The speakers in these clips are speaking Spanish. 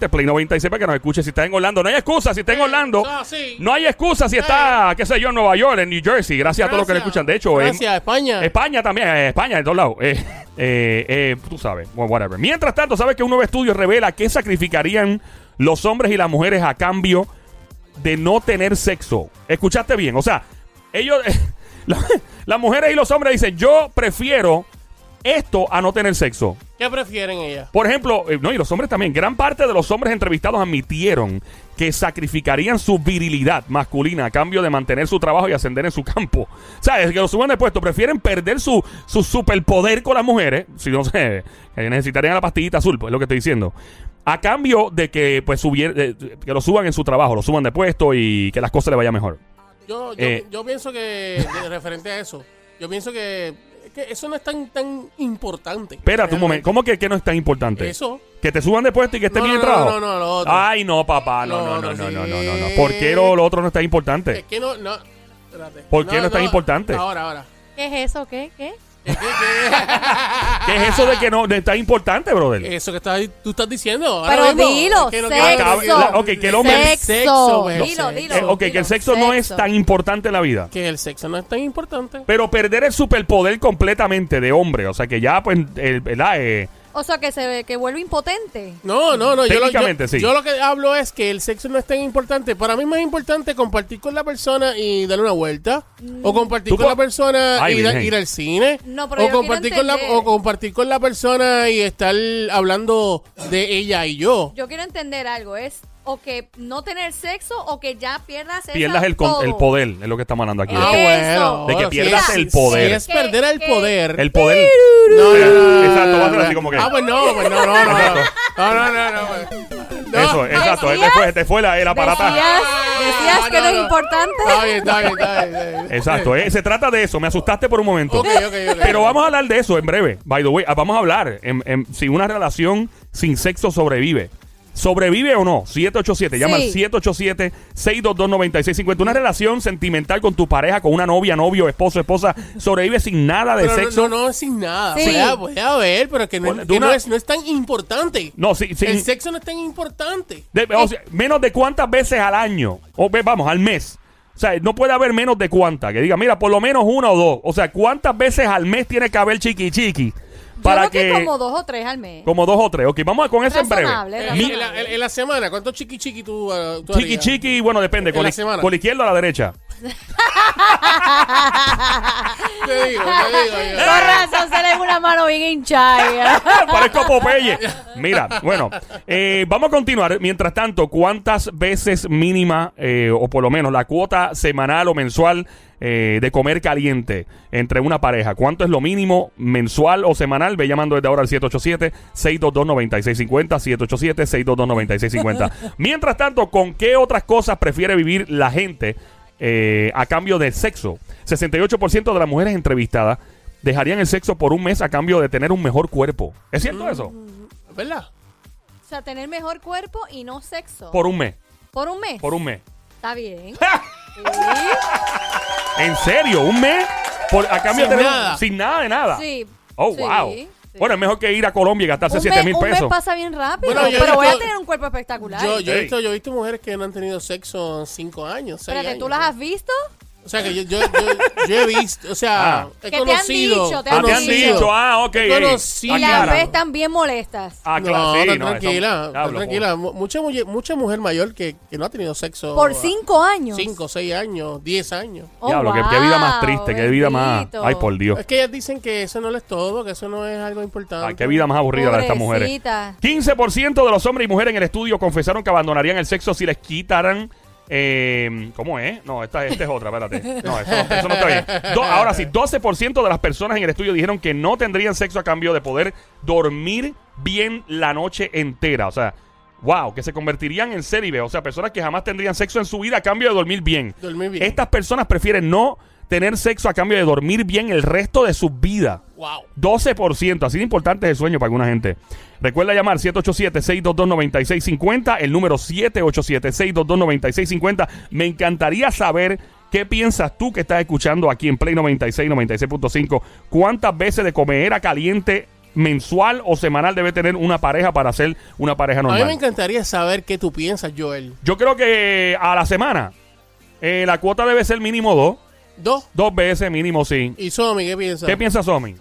de Play 96 para que nos escuche si está en Orlando. No hay excusa si está en Orlando. No hay excusa si está, qué sé yo, en Nueva York, en New Jersey. Gracias, a todos los que Gracias. escuchan. De hecho, en Gracias, España. España también, eh, España, en todos lados. Eh, eh, eh, tú sabes, whatever. Mientras tanto, ¿sabes que un nuevo estudio revela que sacrificarían los hombres y las mujeres a cambio de no tener sexo? Escuchaste bien, o sea, ellos, la- las mujeres y los hombres dicen, yo prefiero esto a no tener sexo. ¿Qué prefieren ellas? Por ejemplo, eh, no, y los hombres también, gran parte de los hombres entrevistados admitieron que sacrificarían su virilidad masculina a cambio de mantener su trabajo y ascender en su campo. O sea, es que lo suban de puesto, prefieren perder su, su superpoder con las mujeres, si no sé, que necesitarían la pastillita azul, pues es lo que estoy diciendo. A cambio de que pues subier- eh, que lo suban en su trabajo, lo suban de puesto y que las cosas le vayan mejor. Yo, yo, Eh. yo pienso que, referente a eso, yo pienso que, que eso no es tan, tan importante. Espérate un momento, ¿cómo que, que no es tan importante? Eso. Que te suban de puesto y que esté No, bien no, no, no, no, lo otro. Ay, no, papá, no, Lo no, no, otro, no, sí. no, no, no. ¿Por qué lo, lo otro no es tan importante? Es que no, no, espérate. ¿Por qué no es tan importante? Ahora, ahora. ¿Qué es eso? ¿Qué? ¿Qué? ¿Qué, es eso de que no de tan importante, brother? Eso que estás, tú estás diciendo. Pero mismo, dilo, que sexo. ok, que el hombre- Sexo. Dilo, sexo. dilo. Eh, ok, que el sexo, no es tan importante en la vida. Que el sexo no es tan importante. Pero perder el superpoder completamente de hombre, o sea que ya, pues, el, ¿verdad? Eh, O sea, que se ve, que vuelve impotente. No, no, no. Yo lo, yo, Técnicamente, sí. yo lo que hablo es que el sexo no es tan importante. Para mí es más importante compartir con la persona y darle una vuelta. O compartir Tú con co- la persona Ay, ir al cine. No, pero o, compartir con la, o compartir con la persona y estar hablando de ella y yo. Yo quiero entender algo. Es o que no tener sexo o que ya pierdas esa pierdas el, con- el poder, es lo que estamos hablando aquí. Ah, de que- bueno. De que pierdas el poder. Si es ¿Qué- perder el poder. el poder. No, no, Ah, pues no, pues no, no, no. Exacto. No, no, no, no. pues. No. Eso, exacto. ¿Decías? Te fue, te fue la, el aparataje. Decías, decías que no, no, es importante. Está bien, está bien, está bien, está bien. Exacto, eh, se trata de eso. Me asustaste por un momento. Ok, ok, ok. Pero vamos a hablar de eso en breve. By the way, Ah, vamos a hablar en- en- si una relación sin sexo sobrevive. ¿Sobrevive o no? 787. Llama al Sí. 787-622-9650. Una relación sentimental con tu pareja, con una novia, novio, esposo, esposa, sobrevive sin nada de Pero no- sexo. No, no, sin nada. Sí. Puede, puede haber, pero que, no, Bueno, es- de que una- no, es, no es tan importante. No, sí, sin- El sexo no es tan importante. de- o sea, menos de cuántas veces al año. O ve- vamos, al mes. O sea, no puede haber menos de cuántas. Que diga, mira, por lo menos una o dos. O sea, ¿cuántas veces al mes tiene que haber chiqui chiqui? Para Yo creo que. que como dos o tres al mes. como dos o tres. Ok, vamos a- con eso en breve. Razonable, Eh, en, la, en- en la semana, ¿cuántos chiqui chiqui tú, uh, tú Chiqui harías? chiqui, bueno, depende. En Con, la semana. con la izquierda o la derecha. Te digo, te digo. yo. Con razón una mano bien hinchada. Parezco Popeye. Mira, bueno, eh, vamos a continuar. Mientras tanto, ¿cuántas veces mínima, eh, o por lo menos la cuota semanal o mensual eh, de comer caliente entre una pareja? ¿Cuánto es lo mínimo mensual o semanal? Ve llamando desde ahora al 787-622-9650. 787-622-9650. Mientras tanto, ¿con qué otras cosas prefiere vivir la gente eh, a cambio del sexo? 68% de las mujeres entrevistadas dejarían el sexo por un mes a cambio de tener un mejor cuerpo. ¿Es cierto eso? ¿Verdad? O sea, tener mejor cuerpo y no sexo. Por un mes. ¿Por un mes? Por un mes. Está bien. ¿En serio? ¿Un mes? Por, a cambio Sin de tener- nada. sin nada de nada. Sí. Oh, Sí, wow. sí. Bueno, es mejor que ir a Colombia y gastarse un 7 mes, mil un mes pesos. pasa bien rápido, Bueno, yo he pero voy a visto- tener un cuerpo espectacular. Yo, yo, he Ey. visto, yo he visto mujeres que no han tenido sexo en cinco años. seis Espérate, ¿tú años. las has visto? O sea, que yo, yo, yo, yo he visto, o sea, Ah. he ¿Qué te han conocido. dicho? Te Ah, han te han conocido. dicho, ah, ok. He ey, conocido. Y aclara. las ves están bien molestas. Ah, no, claro, sí, tan no, tranquila, eso- tan diablo, tranquila. Mu- Mucha, mujer- mucha mujer mayor que, que no ha tenido sexo. Por cinco años. Cinco, seis años, diez años. Oh, Diablo, qué, qué vida más wow, triste, qué vida más. bendito. Ay, por Dios. Es que ellas dicen que eso no es todo, que eso no es algo importante. Ay, qué vida más aburrida la de estas mujeres. Pobrecita. 15% de los hombres y mujeres en el estudio confesaron que abandonarían el sexo si les quitaran. Eh, ¿Cómo es? No, esta, esta es otra, espérate. No, eso, eso no está bien. Do- ahora sí, 12% de las personas en el estudio dijeron que no tendrían sexo a cambio de poder dormir bien la noche entera. O sea, wow, que se convertirían en célibe. O sea, personas que jamás tendrían sexo en su vida a cambio de dormir bien. Dormir bien. Estas personas prefieren no tener sexo a cambio de dormir bien el resto de sus vidas. Wow. 12%. Así de importante es el sueño para alguna gente. Recuerda llamar 787-622-9650. El número 787-622-9650. Me encantaría saber qué piensas tú que estás escuchando aquí en Play 96, 96.5. ¿Cuántas veces de comer a caliente mensual o semanal debe tener una pareja para ser una pareja A mí me normal? encantaría saber qué tú piensas, Joel. Yo creo que a la semana eh, la cuota debe ser mínimo dos. Dos. Dos veces mínimo, sí. ¿Y Somi qué piensas? ¿Qué piensa Somi?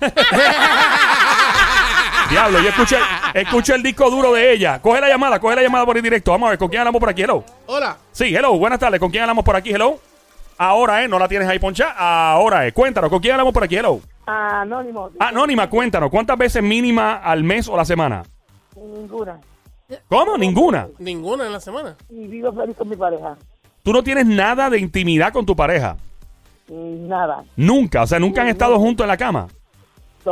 Diablo, yo escuché, escuché el disco duro de ella. Coge la llamada, coge la llamada por el directo. Vamos a ver, ¿con quién hablamos por aquí? Hello. Hola. Sí, hello, buenas tardes. ¿Con quién hablamos por aquí? Hello. Ahora, ¿eh? No la tienes ahí poncha. Ahora, ¿eh? Cuéntanos, ¿con quién hablamos por aquí? Hello. Anónimo. Anónima, cuéntanos. ¿Cuántas veces mínima al mes o la semana? Ninguna. ¿Cómo? Ninguna. Ninguna en la semana. Y vivo feliz con mi pareja. Tú no tienes nada de intimidad con tu pareja. Nada. Nunca. O sea, nunca han estado juntos en la cama.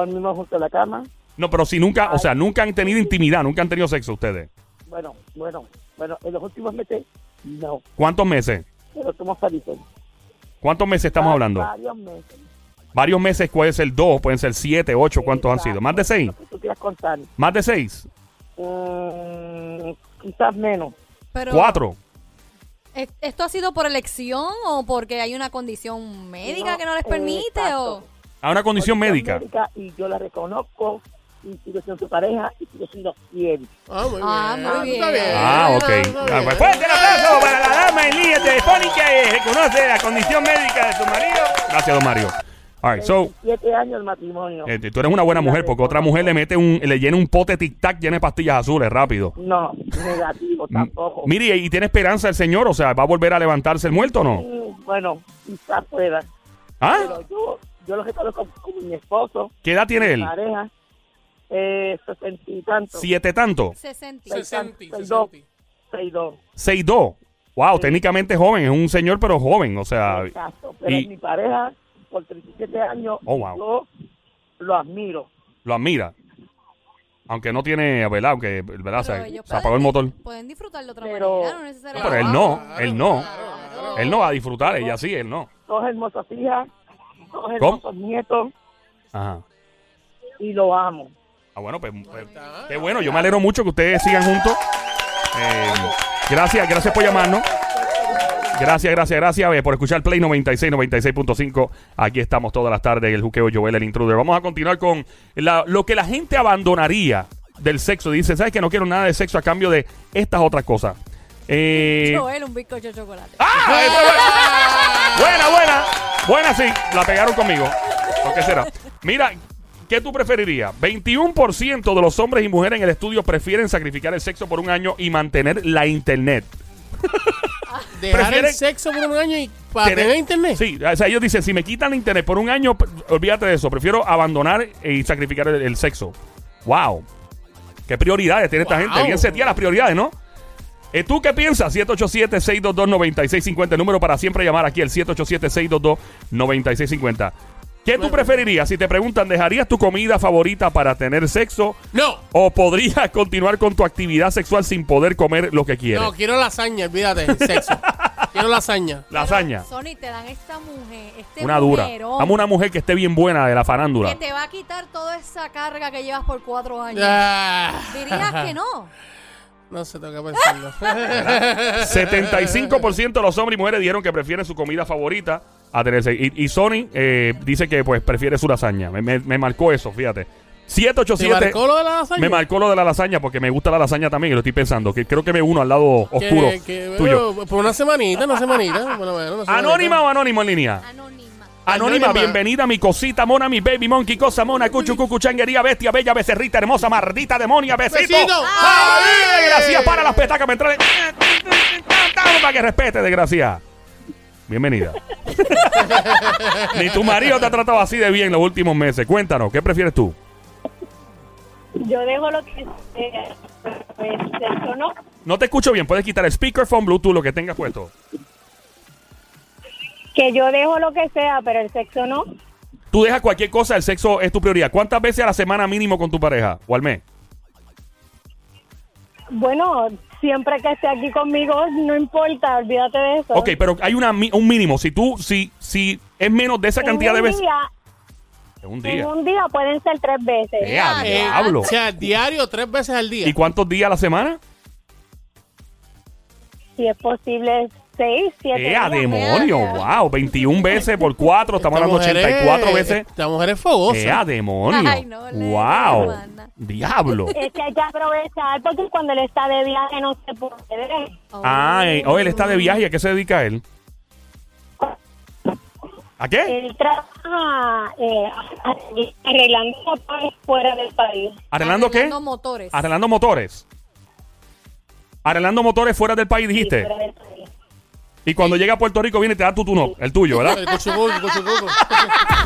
Dormimos junto a la cama. No, pero si nunca, o sea, nunca han tenido intimidad, nunca han tenido sexo ustedes. Bueno, bueno, bueno, en los últimos meses, no. ¿Cuántos meses? Pero somos felices. ¿Cuántos meses estamos hablando? Varios meses. Varios meses pueden ser dos, pueden ser siete, ocho, ¿cuántos han sido? ¿Más de seis? Lo que tú quieras contar. ¿Más de seis? Mm, quizás menos. Pero, ¿Cuatro? ¿es- ¿Esto ha sido por elección o porque hay una condición médica No, que no les eh, permite? o ¿A una condición médica? Y yo la reconozco. Y sigo siendo su pareja y sigo siendo fiel. Ah, muy Ah, bien. muy Está bien. Ah, ok. Ah, bien. pues, fuerte el aplauso para la dama en línea telefónica que reconoce la condición médica de su marido. Gracias, don Mario. All right, so, Siete años de matrimonio. eh, tú eres una buena mujer porque otra mujer le mete un, le llena un pote tic-tac lleno de pastillas azules rápido. No, negativo tampoco. Mire, ¿y tiene esperanza el señor? O sea, ¿va a volver a levantarse el muerto o no? Mm, Bueno, quizás pueda. ¿Ah? Pero yo, yo lo reconozco como mi esposo, ¿Qué edad tiene él? pareja, eh, sesenta y tanto. ¿Siete tanto? 60. Sesenta, Seis, sesenta. dos. Seis, dos. ¿Seis dos? Wow, técnicamente joven, es un señor pero joven, o sea... Exacto. Pero y- mi pareja por 37 años. Oh, wow. Yo lo admiro. lo admira. Aunque no tiene, ¿verdad? Aunque, ¿verdad? Se, se apagó el motor. Pueden disfrutar de otra Pero- manera, no No, necesariamente. pero él no, él no. claro. Él no va a disfrutar, ella sí, él no. Dos hermosas hijas, dos ¿Cómo? hermosos nietos Ajá. y lo amo. Ah, bueno, pues, pues, qué bueno. Yo me alegro mucho que ustedes sigan juntos. Eh, gracias, gracias por llamarnos. Gracias, gracias, gracias eh, por escuchar Play 96, 96.5. Aquí estamos todas las tardes, el juqueo Joel, el intruder. Vamos a continuar con la- lo que la gente abandonaría del sexo. Dice, ¿sabes que no quiero nada de sexo a cambio de estas otras cosas? Eh, Joel, un bizcocho de chocolate. ¡Ah! Buena. buena, buena. Sí. La pegaron conmigo. ¿Por qué será? Mira, ¿qué tú preferirías? 21% de los hombres y mujeres en el estudio prefieren sacrificar el sexo por un año y mantener la internet. Dejar Prefieren- el sexo por un año y para Tener- internet. Sí, o sea, ellos dicen, si me quitan la internet por un año, olvídate de eso. Prefiero abandonar y sacrificar el, el sexo. ¡Wow! ¿Qué prioridades tiene esta gente? Bien seteadas las prioridades, ¿no? Eh, ¿Tú qué piensas? 787-622-9650. El número para siempre llamar aquí, el 787-622-9650. ¿Qué tú preferirías? Si te preguntan, ¿dejarías tu comida favorita para tener sexo? No. ¿O podrías continuar con tu actividad sexual sin poder comer lo que quieres? No, quiero lasaña, olvídate, sexo. quiero lasaña. Lasaña. Sony, te dan esta mujer, este Una dura. mujerón Dame una mujer que esté bien buena de la farándula. que te va a quitar toda esa carga que llevas por cuatro años. Ah. Dirías que no. No tengo que pensarlo. 75% de los hombres y mujeres dijeron que prefieren su comida favorita a tener sexo. Y, y Sony eh, dice que pues prefiere su lasaña. Me, me- me marcó eso, fíjate. ¿Te 787 marcó lo de la lasaña? me marcó lo de la lasaña porque me gusta la lasaña también y lo estoy pensando. Que creo que me uno al lado oscuro Que, que, tuyo. bueno, por una semanita, una semanita. Bueno, bueno, una semanita. ¿Anónima o anónimo en línea? Anónima. Anónima, Anónima. bienvenida mi cosita mona, mi baby monkey, cosa mona, cuchu, cucu, changuería, bestia, bella, becerrita, hermosa, maldita, demonia, besito. Besito. ¡Ay, desgracia! Para las petacas, me entra para que respete, desgracia. Bienvenida. Ni tu marido te ha tratado así de bien los últimos meses. Cuéntanos, ¿qué prefieres tú? Yo dejo lo que sea, pues sexo no. No te escucho bien, puedes quitar el speakerphone, Bluetooth, lo que tengas puesto. Que yo dejo lo que sea, pero el sexo no. Tú dejas cualquier cosa, el sexo es tu prioridad. ¿Cuántas veces a la semana mínimo con tu pareja o al mes? Bueno, siempre que esté aquí conmigo, no importa, olvídate de eso. Ok, pero hay una, un mínimo. Si tú, si, si es menos de esa En cantidad de un veces. día, En un en día. un día pueden ser tres veces. ¡Eh, Eh, diablo! O sea, diario, tres veces al día. ¿Y cuántos días a la semana? Si es posible, seis, siete. ¡Eh, a días. demonio! ¡Wow! 21 veces por 4, estamos Esta hablando mujer es- 84 veces. Esta mujer es fogosa. ¡Eh, a demonio! Ay, no, le- ¡Wow! hermana. ¡Diablo! Es que hay que aprovechar porque cuando él está de viaje no se puede. Oh. Ay, hoy él está de viaje. ¿y ¿A qué se dedica él? ¿A qué? Él trabaja eh, arreglando motores fuera del país. ¿Arreglando qué? Arreglando motores. Arreglando motores. Arreglando motores fuera del país, dijiste. Fuera del país. Y cuando llega a Puerto Rico viene y te da tu turno, el tuyo, ¿verdad?